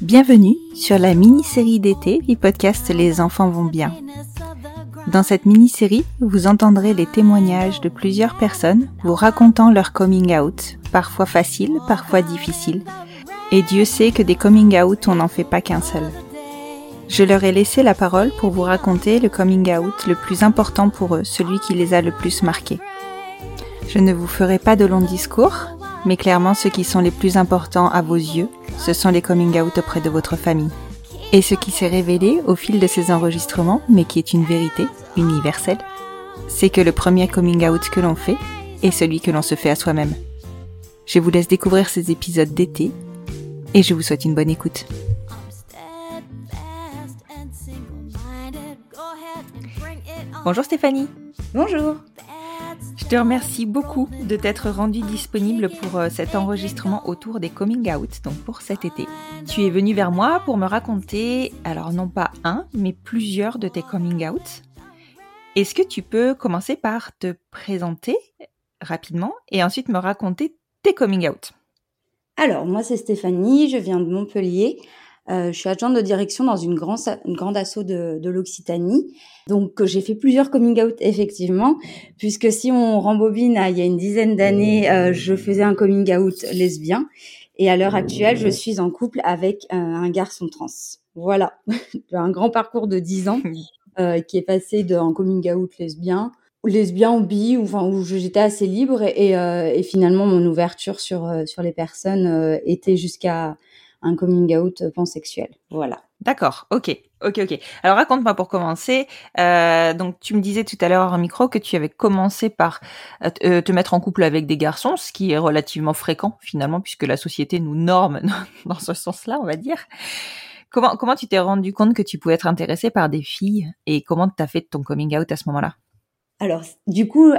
Bienvenue sur la mini-série d'été du podcast Les enfants vont bien. Dans cette mini-série, vous entendrez les témoignages de plusieurs personnes vous racontant leur coming out, parfois facile, parfois difficile. Et Dieu sait que des coming out, on n'en fait pas qu'un seul. Je leur ai laissé la parole pour vous raconter le coming out le plus important pour eux, celui qui les a le plus marqués. Je ne vous ferai pas de longs discours, mais clairement ceux qui sont les plus importants à vos yeux, ce sont les coming out auprès de votre famille. Et ce qui s'est révélé au fil de ces enregistrements, mais qui est une vérité universelle, c'est que le premier coming out que l'on fait est celui que l'on se fait à soi-même. Je vous laisse découvrir ces épisodes d'été et je vous souhaite une bonne écoute. Bonjour Stéphanie. Bonjour. Je te remercie beaucoup de t'être rendue disponible pour euh, cet enregistrement autour des coming out, donc pour cet été. Tu es venue vers moi pour me raconter, alors non pas un, mais plusieurs de tes coming out. Est-ce que tu peux commencer par te présenter rapidement et ensuite me raconter tes coming out? Alors, moi, c'est Stéphanie, je viens de Montpellier. Euh, je suis adjointe de direction dans une, grande une grande asso de, de l'Occitanie. Donc, euh, j'ai fait plusieurs coming out, effectivement, puisque si on rembobine à il y a une dizaine d'années, euh, je faisais un coming out lesbien. Et à l'heure actuelle, je suis en couple avec euh, un garçon trans. Voilà, un grand parcours de 10 ans euh, qui est passé d'un coming out lesbien lesbien ou bi, ou, enfin, où j'étais assez libre et, euh, et finalement mon ouverture sur, euh, sur les personnes euh, était jusqu'à un coming out pansexuel. Voilà. D'accord, ok, ok, ok. Alors raconte-moi pour commencer. Euh, donc tu me disais tout à l'heure en micro que tu avais commencé par euh, te- euh, te mettre en couple avec des garçons, ce qui est relativement fréquent finalement puisque la société nous norme dans ce sens-là, on va dire. Comment comment tu t'es rendu compte que tu pouvais être intéressé par des filles et comment t'as fait ton coming out à ce moment-là? Alors, du coup, euh,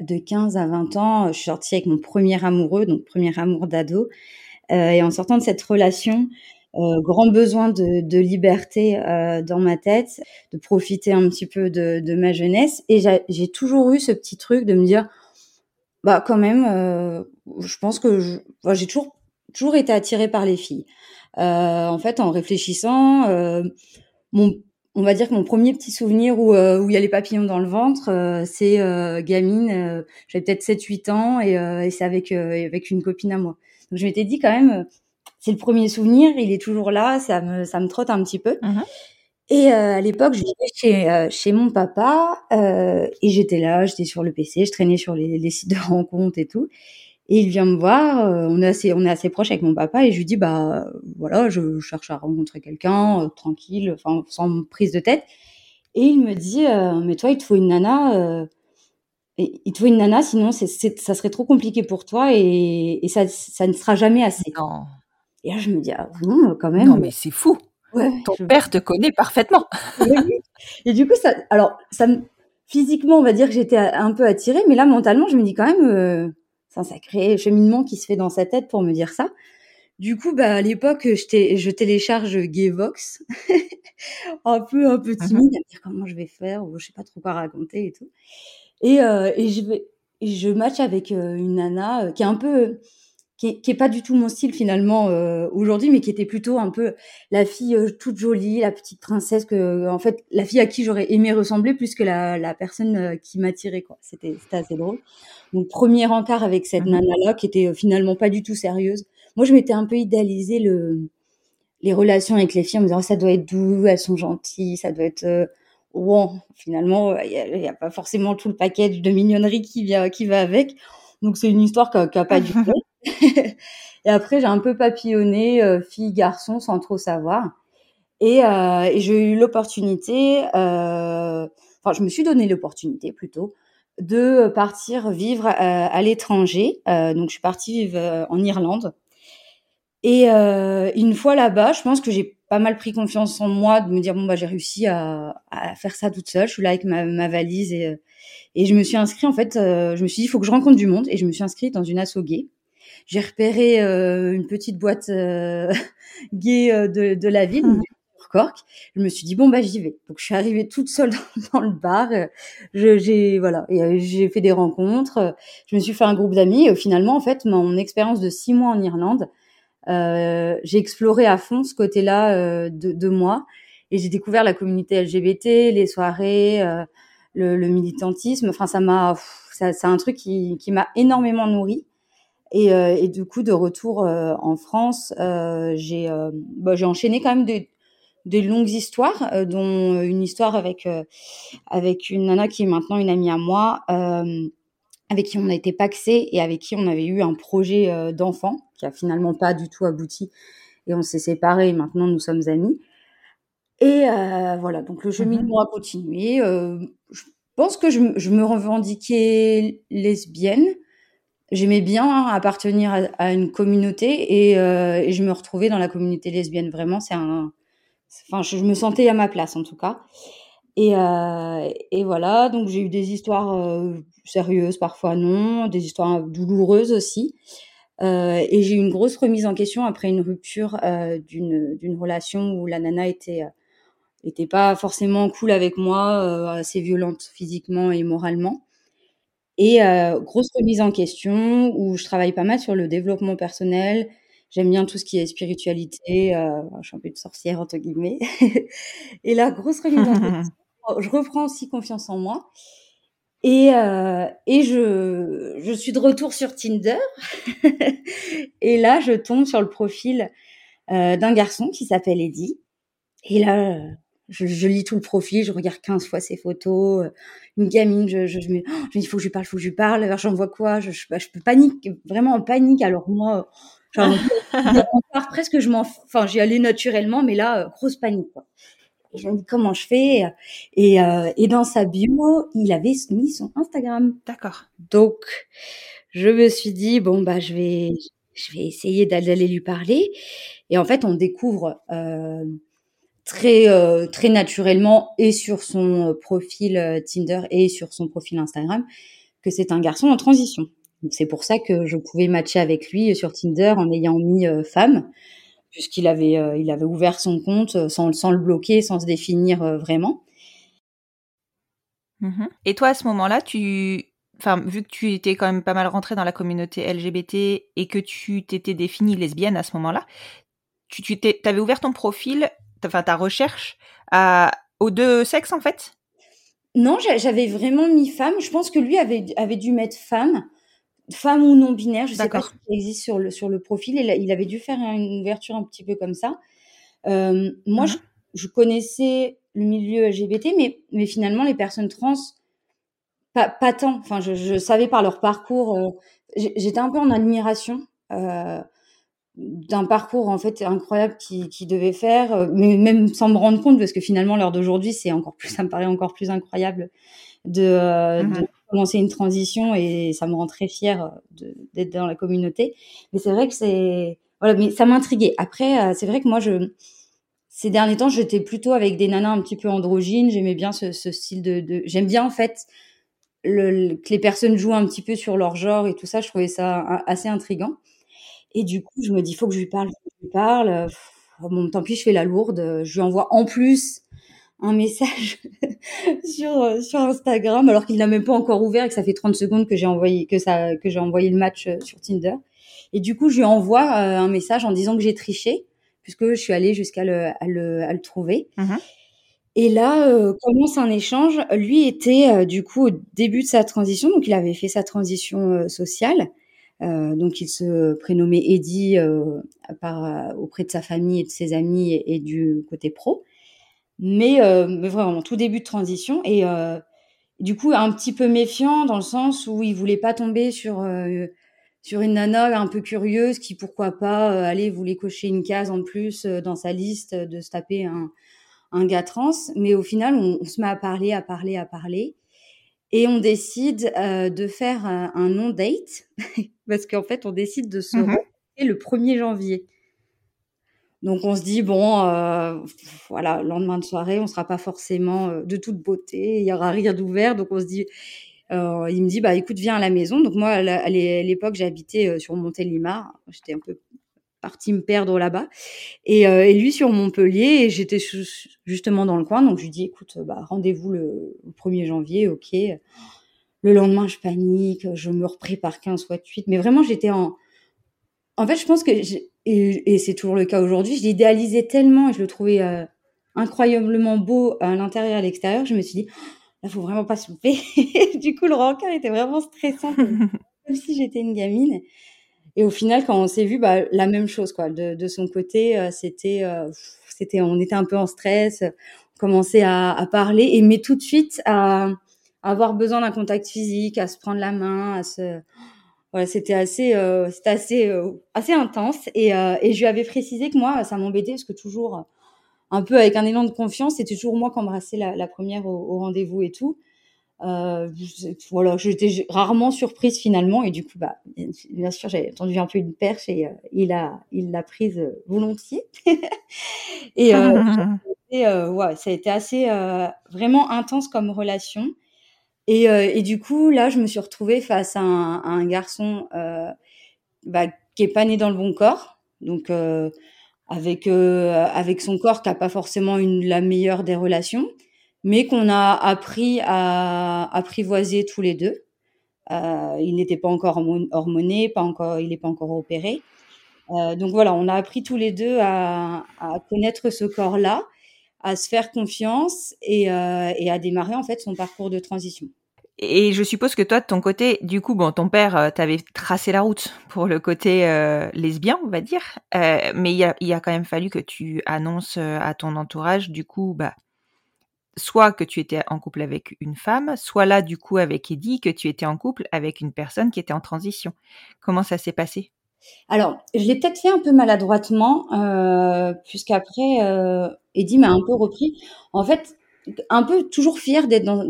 de 15 à 20 ans, je suis sortie avec mon premier amoureux, donc premier amour d'ado. Euh, et en sortant de cette relation, euh, grand besoin de, liberté euh, dans ma tête, de profiter un petit peu de, ma jeunesse. Et j'a- j'ai toujours eu ce petit truc de me dire, bah quand même, je pense que j'ai toujours toujours été attirée par les filles. En fait, en réfléchissant, on va dire que mon premier petit souvenir où il y a les papillons dans le ventre, c'est gamine, j'avais peut-être 7-8 ans et, et c'est avec avec une copine à moi. Donc je m'étais dit quand même, euh, c'est le premier souvenir, il est toujours là, ça me ça me trotte un petit peu. Mhm. Et euh, à l'époque, je vivais chez euh, chez mon papa euh, et j'étais là, j'étais sur le PC, je traînais sur les, les sites de rencontres et tout. Et il vient me voir, on est assez on est assez proche avec mon papa et je lui dis bah voilà, je cherche à rencontrer quelqu'un tranquille, enfin sans prise de tête. Et il me dit mais toi il te faut une nana et il te faut une nana sinon c'est c'est ça serait trop compliqué pour toi et, et ça ça ne sera jamais assez. Non, Et là je me dis ah bon quand même non mais c'est fou. ouais, Ton je- père te connaît parfaitement. Et du coup, ça, alors, ça me, physiquement, on va dire que j'étais un peu attirée, mais là, mentalement, je me dis quand même, euh, c'est un sacré cheminement qui se fait dans sa tête pour me dire ça. Du coup, bah, à l'époque, je, je télécharge Gayvox, un peu, un peu timide, à me dire comment je vais faire, ou je sais pas trop quoi raconter et tout. Et, euh, et je vais, et je match avec euh, une nana euh, qui est un peu, qui est, qui est pas du tout mon style finalement euh, aujourd'hui, mais qui était plutôt un peu la fille toute jolie, la petite princesse que, en fait, la fille à qui j'aurais aimé ressembler plus que la, la personne qui m'attirait quoi. C'était, c'était assez drôle. Donc premier encart avec cette Mhm. nana là qui était finalement pas du tout sérieuse. Moi je m'étais un peu idéalisé le les relations avec les filles en me disant ça doit être doux, elles sont gentilles, ça doit être bon. Finalement, il n'y a, pas forcément tout le package de mignonnerie qui vient qui va avec. Donc c'est une histoire qui n'a pas du tout. et après j'ai un peu papillonné fille garçon sans trop savoir. Et, et j'ai eu l'opportunité, enfin je me suis donné l'opportunité plutôt de partir vivre à l'étranger. donc je suis partie vivre en Irlande et euh, une fois là-bas, je pense que j'ai pas mal pris confiance en moi, de me dire bon bah j'ai réussi à, à, faire ça toute seule. Je suis là avec ma, ma valise et et je me suis inscrite en fait. Euh, je me suis dit il faut que je rencontre du monde et je me suis inscrite dans une asso gay. J'ai repéré euh, une petite boîte euh, gay euh, de, de la ville. Mmh. Cork. Je me suis dit bon bah j'y vais. Donc je suis arrivée toute seule dans, le bar. j'ai voilà et j'ai fait des rencontres. Je me suis fait un groupe d'amis. Et finalement en fait mon expérience de six mois en Irlande euh, j'ai exploré à fond ce côté-là euh, de, de, moi et j'ai découvert la communauté LGBT, les soirées, euh, le, le, militantisme. Enfin, ça m'a, c'est un truc qui, qui m'a énormément nourri. Et, et, du coup, de retour en France, j'ai bah, enchaîné quand même des, des longues histoires, dont une histoire avec avec une nana qui est maintenant une amie à moi, avec qui on a été paxé et avec qui on avait eu un projet d'enfant qui a finalement pas du tout abouti. Et on s'est séparés. Et maintenant, nous sommes amis. Et euh, voilà, donc le cheminement a continué. Euh, je pense que je, je, me revendiquais lesbienne. J'aimais bien appartenir à, à, une communauté et, euh, et, je me retrouvais dans la communauté lesbienne. Vraiment, c'est un. Enfin, je, je, me sentais à ma place en tout cas. Et, euh, et voilà, donc j'ai eu des histoires euh, sérieuses, parfois non, des histoires douloureuses aussi. Euh, et j'ai eu une grosse remise en question après une rupture euh, d'une d'une relation où la nana était euh, était pas forcément cool avec moi, assez violente physiquement et moralement. Et grosse remise en question où je travaille pas mal sur le développement personnel. J'aime bien tout ce qui est spiritualité. je suis un peu de sorcière entre guillemets. et là, grosse remise en question. Je reprends aussi confiance en moi. Et, euh, et je, je suis de retour sur Tinder. et là, je tombe sur le profil euh, d'un garçon qui s'appelle Eddie. Et là, je, je, lis tout le profil, je regarde 15 fois ses photos. Une gamine, je, je, je me, je me dis, il faut que je lui parle, il faut que je lui parle. Alors, j'envoie quoi? Je, je, je peux panique, vraiment en panique. Alors, moi, genre, presque, je m'en, enfin, j'y allais naturellement, mais là, grosse panique, quoi. Et je me dis comment je fais? Et, euh, et dans sa bio, il avait mis son Instagram. D'accord. Donc je me suis dit bon bah je vais je vais essayer d'aller lui parler. Et en fait, on découvre euh, très euh, très naturellement et sur son profil Tinder et sur son profil Instagram que c'est un garçon en transition. C'est pour ça que je pouvais matcher avec lui sur Tinder en ayant mis femme puisqu'il avait, euh, il avait ouvert son compte euh, sans, sans, le bloquer, sans se définir euh, vraiment. Mmh et toi, à ce moment-là, tu, enfin, vu que tu étais quand même pas mal rentrée dans la communauté LGBT et que tu t'étais définie lesbienne à ce moment-là, tu, tu avais ouvert ton profil, enfin ta recherche à, aux deux sexes en fait? Non, j'avais vraiment mis femme. Je pense que lui avait, avait dû mettre femme femme ou non binaire, je sais pas si ça existe sur le sur le profil. Il, il, avait dû faire une ouverture un petit peu comme ça. Euh, moi, mmh. je, je, connaissais le milieu LGBT, mais mais finalement les personnes trans, pas pas tant. Enfin, je, je savais par leur parcours. Euh, J'étais un peu en admiration. Euh, d'un parcours en fait incroyable qui, qui devait faire, mais même sans me rendre compte parce que finalement l'heure d'aujourd'hui c'est encore plus, ça me paraît encore plus incroyable de, mmh. de commencer une transition et ça me rend très fière d'être dans la communauté. Mais c'est vrai que c'est voilà, mais ça m'intriguait. Après, euh, c'est vrai que moi, je ces derniers temps, j'étais plutôt avec des nanas un petit peu androgynes. J'aimais bien ce, style de, j'aime bien en fait que les personnes jouent un petit peu sur leur genre et tout ça. Je trouvais ça assez intrigant. Et du coup, je me dis, faut que je lui parle, je lui parle. Bon, tant pis, je fais la lourde. Je lui envoie en plus un message sur euh, sur Instagram alors qu'il n'a même pas encore ouvert et que ça fait 30 secondes que j'ai envoyé que ça que j'ai envoyé le match euh, sur Tinder. Et du coup je lui envoie euh, un message en disant que j'ai triché puisque je suis allée jusqu'à le à le, à le trouver. Mmh et là euh, commence un échange. Lui était du coup au début de sa transition donc il avait fait sa transition sociale. Donc il se prénommait Eddie par, auprès de sa famille et de ses amis et, du côté pro. Mais, mais, vraiment tout début de transition. Et du coup un petit peu méfiant dans le sens où il voulait pas tomber sur sur une nana un peu curieuse qui pourquoi pas euh, aller voulait cocher une case en plus euh, dans sa liste de se taper un, un gars trans. Mais au final on, se met à parler à parler à parler. Et on décide euh, de faire un, un non date parce qu'en fait on décide de se mmh le 1er janvier donc on se dit bon euh, voilà lendemain de soirée on sera pas forcément de toute beauté il y aura rien d'ouvert donc on se dit euh, il me dit bah écoute viens à la maison. Donc moi à l'époque j'habitais euh, sur Montélimar. J'étais un peu partie me perdre là-bas. Et, euh, lui sur Montpellier, et j'étais justement dans le coin, donc je lui dis écoute, bah, rendez-vous le, 1er janvier, ok. Le lendemain, je panique, je me reprépare 15 fois de suite, mais vraiment j'étais en... En fait, je pense que, et, et c'est toujours le cas aujourd'hui, je l'idéalisais tellement et je le trouvais incroyablement beau à l'intérieur et à l'extérieur, je me suis dit, il faut vraiment pas se louper. du coup, le rencard était vraiment stressant, comme si j'étais une gamine. Et au final, quand on s'est vu, bah, la même chose, quoi. De, de son côté, euh, c'était, euh, c'était, on était un peu en stress, on commençait à, à parler, et mais tout de suite à, à avoir besoin d'un contact physique, à se prendre la main, à se, voilà, c'était assez, euh, c'était assez, euh, assez intense. Et, et je lui avais précisé que moi, ça m'embêtait parce que toujours, un peu avec un élan de confiance. C'était toujours moi qui embrassais la, la première au, rendez-vous et tout. Euh, voilà, j'étais rarement surprise finalement et du coup, bah, bien sûr, j'ai tendu un peu une perche et euh, il a, il l'a prise euh, volontiers. et, euh, et euh, ouais, ça a été assez vraiment intense comme relation. Et, et, du coup, là, je me suis retrouvée face à un, à un garçon bah, qui est pas né dans le bon corps, donc avec euh, avec son corps qui a pas forcément une la meilleure des relations, mais qu'on a appris à apprivoiser tous les deux. Euh, il n'était pas encore hormoné, pas encore, il n'est pas encore opéré. Euh, donc voilà, on a appris tous les deux à, à connaître ce corps-là, à se faire confiance et, euh, et à démarrer en fait son parcours de transition. Et je suppose que toi, de ton côté, du coup, bon, ton père euh, t'avait tracé la route pour le côté euh, lesbien, on va dire, euh, mais il a, quand même fallu que tu annonces à ton entourage, du coup, bah, soit que tu étais en couple avec une femme, soit là, du coup, avec Eddie, que tu étais en couple avec une personne qui était en transition. Comment ça s'est passé? Alors, je l'ai peut-être fait un peu maladroitement, euh, puisqu'après, euh, Eddie m'a un peu repris. En fait, un peu toujours fière d'être dans,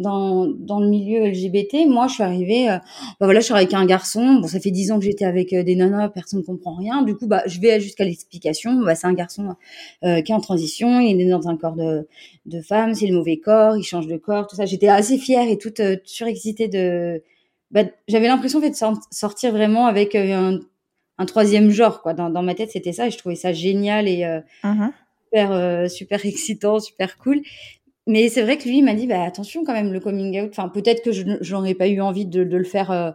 dans, le milieu LGBT. Moi, je suis arrivée, euh, bah voilà, je suis avec un garçon. Bon, ça fait dix ans que j'étais avec euh, des nanas, personne ne comprend rien. Du coup, bah, je vais jusqu'à l'explication. Bah, c'est un garçon qui est en transition, il est dans un corps de, de femme, c'est le mauvais corps, il change de corps, tout ça. J'étais assez fière et toute surexcitée de. Bah, J'avais l'impression de sortir vraiment avec un, un troisième genre, quoi. Dans, dans ma tête, c'était ça, et je trouvais ça génial et uh-huh. super, super excitant, super cool mais c'est vrai que lui, il m'a dit, bah, attention quand même, le coming out. Enfin, peut-être que je n'en ai pas eu envie de, de le faire euh,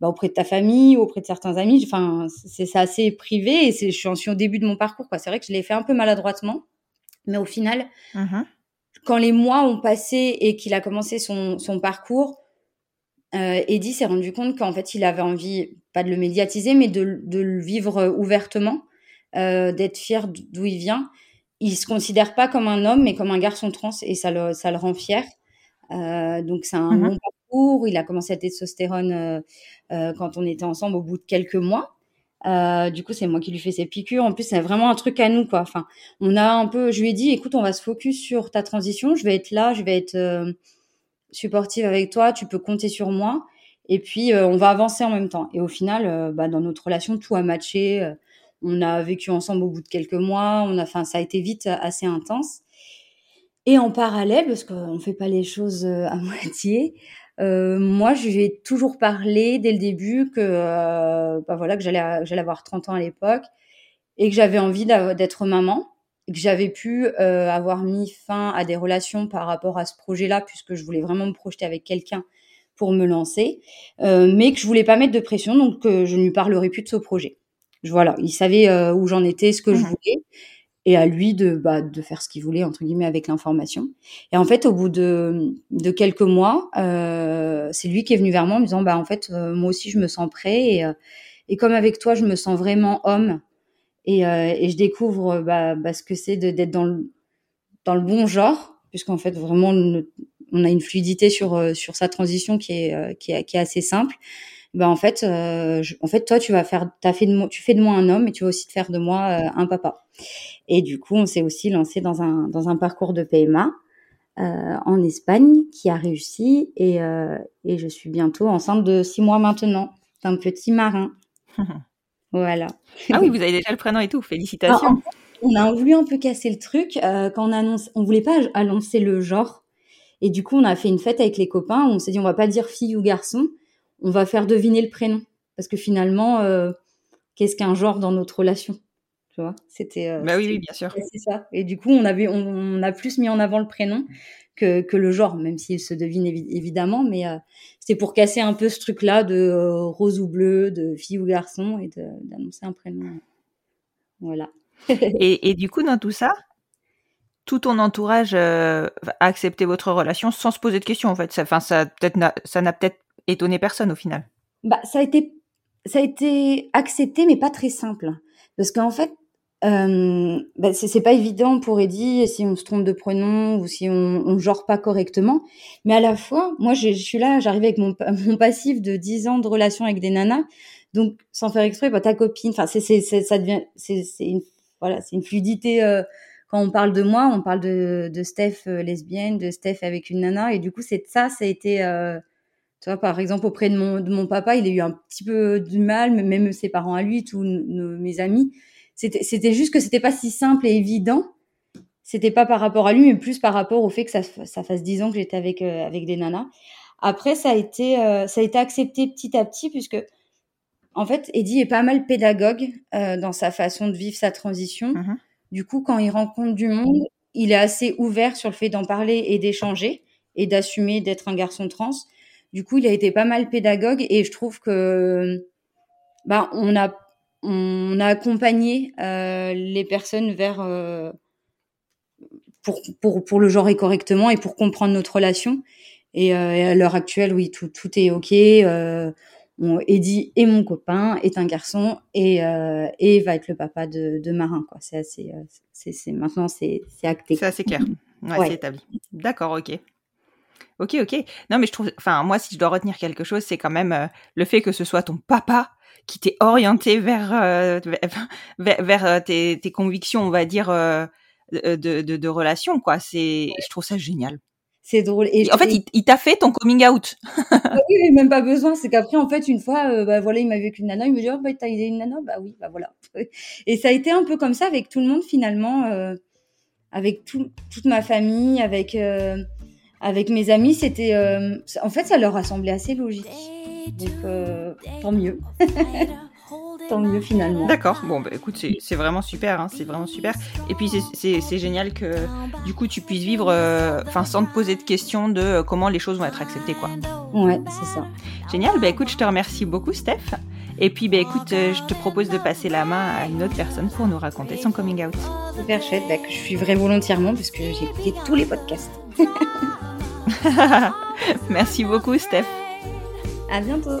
bah, auprès de ta famille, auprès de certains amis. Enfin, c'est assez privé et je suis au début de mon parcours. quoi. C'est vrai que je l'ai fait un peu maladroitement. Mais au final, mmh quand les mois ont passé et qu'il a commencé son, son parcours, euh, Eddie s'est rendu compte qu'en fait, il avait envie, pas de le médiatiser, mais de, de le vivre ouvertement, euh, d'être fier d'où il vient il se considère pas comme un homme, mais comme un garçon trans, et ça le, ça le rend fier. Euh, donc c'est un mmh long parcours. Il a commencé à testostérone euh, euh, quand on était ensemble au bout de quelques mois. Euh, du coup, c'est moi qui lui fais ses piqûres. En plus, c'est vraiment un truc à nous, quoi. Enfin, on a un peu. Je lui ai dit, écoute, on va se focus sur ta transition. Je vais être là, je vais être euh, supportive avec toi. Tu peux compter sur moi. Et puis, euh, on va avancer en même temps. Et au final, bah, dans notre relation, tout a matché. On a vécu ensemble au bout de quelques mois. On a, enfin, ça a été vite assez intense. Et en parallèle, parce qu'on ne fait pas les choses euh, à moitié, euh, moi, je lui ai toujours parlé dès le début que, euh, bah voilà, que j'allais, avoir 30 ans à l'époque et que j'avais envie d'être maman, et que j'avais pu euh, avoir mis fin à des relations par rapport à ce projet-là, puisque je voulais vraiment me projeter avec quelqu'un pour me lancer, euh, mais que je voulais pas mettre de pression, donc je ne lui parlerai plus de ce projet voilà, il savait euh, où j'en étais, ce que je mmh voulais, et à lui de, bah, de faire ce qu'il voulait entre guillemets avec l'information. Et en fait, au bout de, de quelques mois, euh, c'est lui qui est venu vers moi en me disant, bah en fait, euh, moi aussi je me sens prêt et, Et comme avec toi, je me sens vraiment homme et, et je découvre bah, bah, ce que c'est d'être dans le, dans le bon genre, puisqu'en fait, vraiment, on a une fluidité sur, sur sa transition qui est, qui est, qui est assez simple. Bah, en fait, en fait, toi, tu vas faire, as fait de tu fais de moi un homme et tu vas aussi te faire de moi un papa. Et du coup, on s'est aussi lancé dans un, dans un parcours de PMA. Euh, en Espagne qui a réussi et, euh, et, je suis bientôt enceinte de six mois maintenant d'un petit marin. voilà. Ah oui, vous avez déjà le prénom et tout. Félicitations. Ah, on a voulu un peu casser le truc euh, quand on annonce. On voulait pas annoncer le genre et du coup on a fait une fête avec les copains. Où on s'est dit on va pas dire fille ou garçon, on va faire deviner le prénom parce que finalement qu'est-ce qu'un genre dans notre relation c'était. Euh, bah oui, bien sûr. C'est ça. Et du coup, on avait, on, a plus mis en avant le prénom que, que le genre, même s'il se devine évidemment, mais euh, c'est pour casser un peu ce truc-là de euh, rose ou bleu, de fille ou garçon, et d'annoncer un prénom. Voilà. et, et, du coup, dans tout ça, tout ton entourage a accepté votre relation sans se poser de questions, en fait. Ça, enfin, ça ça n'a peut-être étonné personne au final. Bah, ça a été, ça a été accepté, mais pas très simple, parce qu'en fait, euh, bah, c'est pas évident pour Eddie si on se trompe de prénom ou si on, on genre pas correctement. Mais à la fois, moi, je, suis là, j'arrive avec mon, mon passif de 10 ans de relation avec des nanas. Donc, sans faire exprès, bah, ta copine, enfin, c'est, ça devient, c'est une, voilà, c'est une fluidité. Euh, quand on parle de moi, on parle de, de Steph euh, lesbienne, de Steph avec une nana. Et du coup, c'est ça, ça a été, euh, tu vois, par exemple, auprès de mon, de mon papa, il a eu un petit peu du mal, même ses parents à lui, tous mes amis c'était juste que c'était pas si simple et évident. C'était pas par rapport à lui, mais plus par rapport au fait que ça, ça fasse dix ans que j'étais avec euh, avec des nanas. Après, ça a été euh, ça a été accepté petit à petit puisque en fait, Eddie est pas mal pédagogue euh, dans sa façon de vivre sa transition. Mmh du coup, quand il rencontre du monde, il est assez ouvert sur le fait d'en parler et d'échanger et d'assumer d'être un garçon trans. Du coup, il a été pas mal pédagogue et je trouve que bah on a on a accompagné euh, les personnes vers euh, pour, pour, pour le genrer correctement et pour comprendre notre relation. Et, euh, à l'heure actuelle, oui, tout, tout est ok. Euh, on, Eddie et mon copain est un garçon et, euh, et va être le papa de, de Marin. Quoi. C'est assez, c'est, c'est maintenant c'est, c'est acté. C'est assez clair. Ouais, C'est établi. D'accord, ok. Ok, ok. Non, mais je trouve, enfin, moi, si je dois retenir quelque chose, c'est quand même le fait que ce soit ton papa qui t'est orienté vers euh, vers, vers euh, tes, tes, convictions, on va dire, euh, de, de, de relation, quoi. C'est, je trouve ça génial. C'est drôle. Et, en fait, il, t'a fait ton coming out. Ah oui, même pas besoin. C'est qu'après, en fait, une fois, bah voilà, il m'a vu avec une nana, il me dit, oh, bah, t'as une nana? Bah oui, bah voilà. Et ça a été un peu comme ça avec tout le monde, finalement, euh, avec tout, toute ma famille, avec, euh, avec mes amis. C'était, en fait, ça leur a semblé assez logique. Donc, euh, tant mieux. tant mieux finalement. D'accord, bon bah écoute, c'est vraiment super, hein, c'est vraiment super. Et puis c'est génial que du coup tu puisses vivre, euh, sans te poser de questions de euh, comment les choses vont être acceptées quoi. Ouais, c'est ça. Génial, bah écoute, je te remercie beaucoup Steph. Et puis bah écoute, je te propose de passer la main à une autre personne pour nous raconter son coming out. Super chouette, bah, je suis vrai volontairement parce que j'ai écouté tous les podcasts. Merci beaucoup Steph. À bientôt.